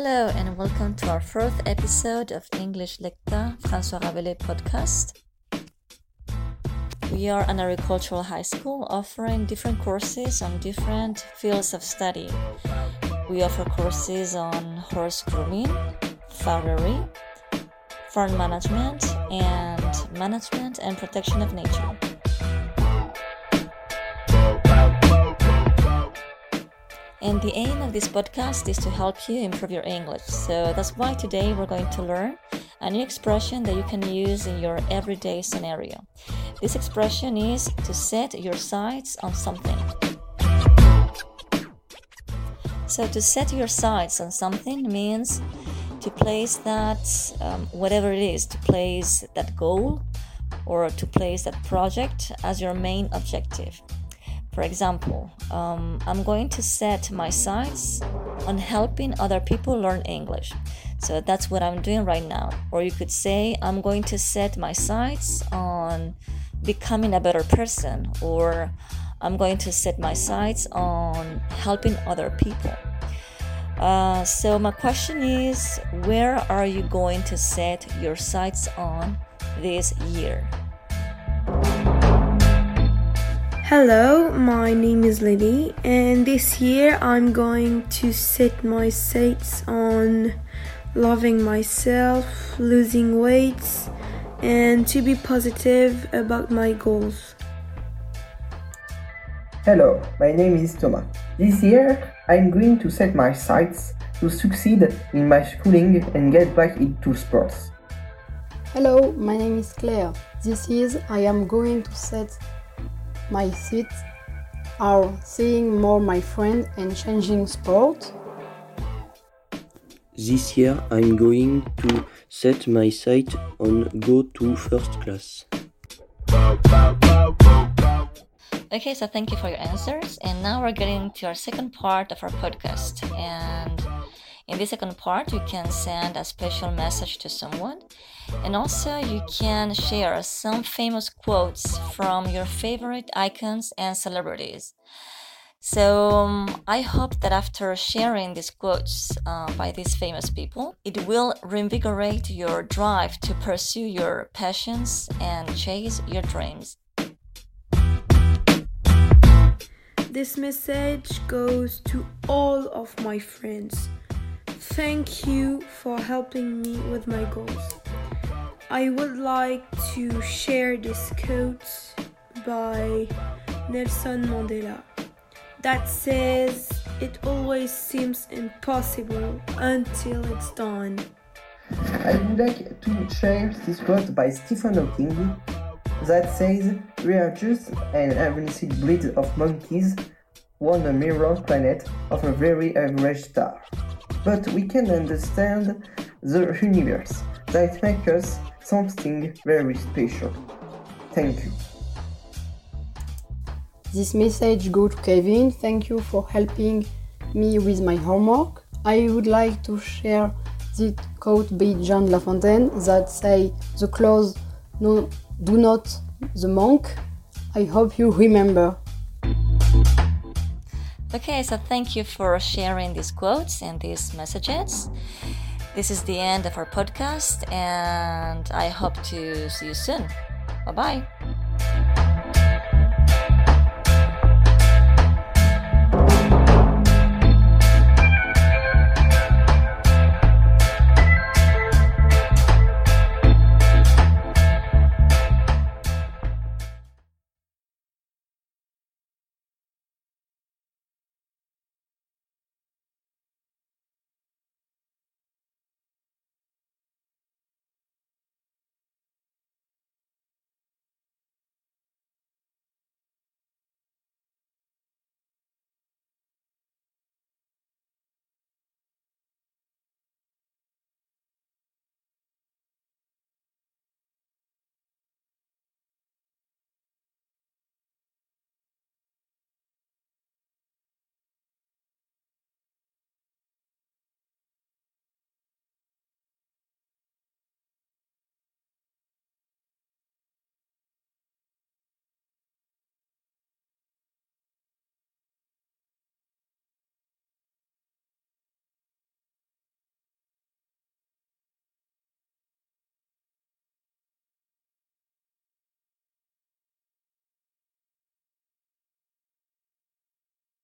Hello and welcome to our fourth episode of English Lecta François Rabelais podcast. We are an agricultural high school offering different courses on different fields of study. We offer courses on horse grooming, farriery, farm management, and management and protection of nature. And the aim of this podcast is to help you improve your English. So that's why today we're going to learn a new expression that you can use in your everyday scenario. This expression is to set your sights on something. So to set your sights on something means to place that, um, whatever it is, to place that goal or to place that project as your main objective. For example, um, I'm going to set my sights on helping other people learn English. So that's what I'm doing right now. Or you could say, I'm going to set my sights on becoming a better person, or I'm going to set my sights on helping other people. Uh, so, my question is where are you going to set your sights on this year? Hello, my name is Lily, and this year I'm going to set my sights on loving myself, losing weight, and to be positive about my goals. Hello, my name is Thomas. This year I'm going to set my sights to succeed in my schooling and get back into sports. Hello, my name is Claire. This year I am going to set my seats are seeing more my friend and changing sport. This year I'm going to set my sight on go to first class. Okay, so thank you for your answers. And now we're getting to our second part of our podcast. And in the second part, you can send a special message to someone. And also, you can share some famous quotes from your favorite icons and celebrities. So, um, I hope that after sharing these quotes uh, by these famous people, it will reinvigorate your drive to pursue your passions and chase your dreams. This message goes to all of my friends. Thank you for helping me with my goals. I would like to share this quote by Nelson Mandela that says, It always seems impossible until it's done. I would like to share this quote by Stephen Hawking that says, We are just an average breed of monkeys on a mirror planet of a very average star but we can understand the universe that makes us something very special. Thank you. This message go to Kevin. Thank you for helping me with my homework. I would like to share the quote by John Lafontaine that say the clothes no do not the monk. I hope you remember. Okay, so thank you for sharing these quotes and these messages. This is the end of our podcast, and I hope to see you soon. Bye bye.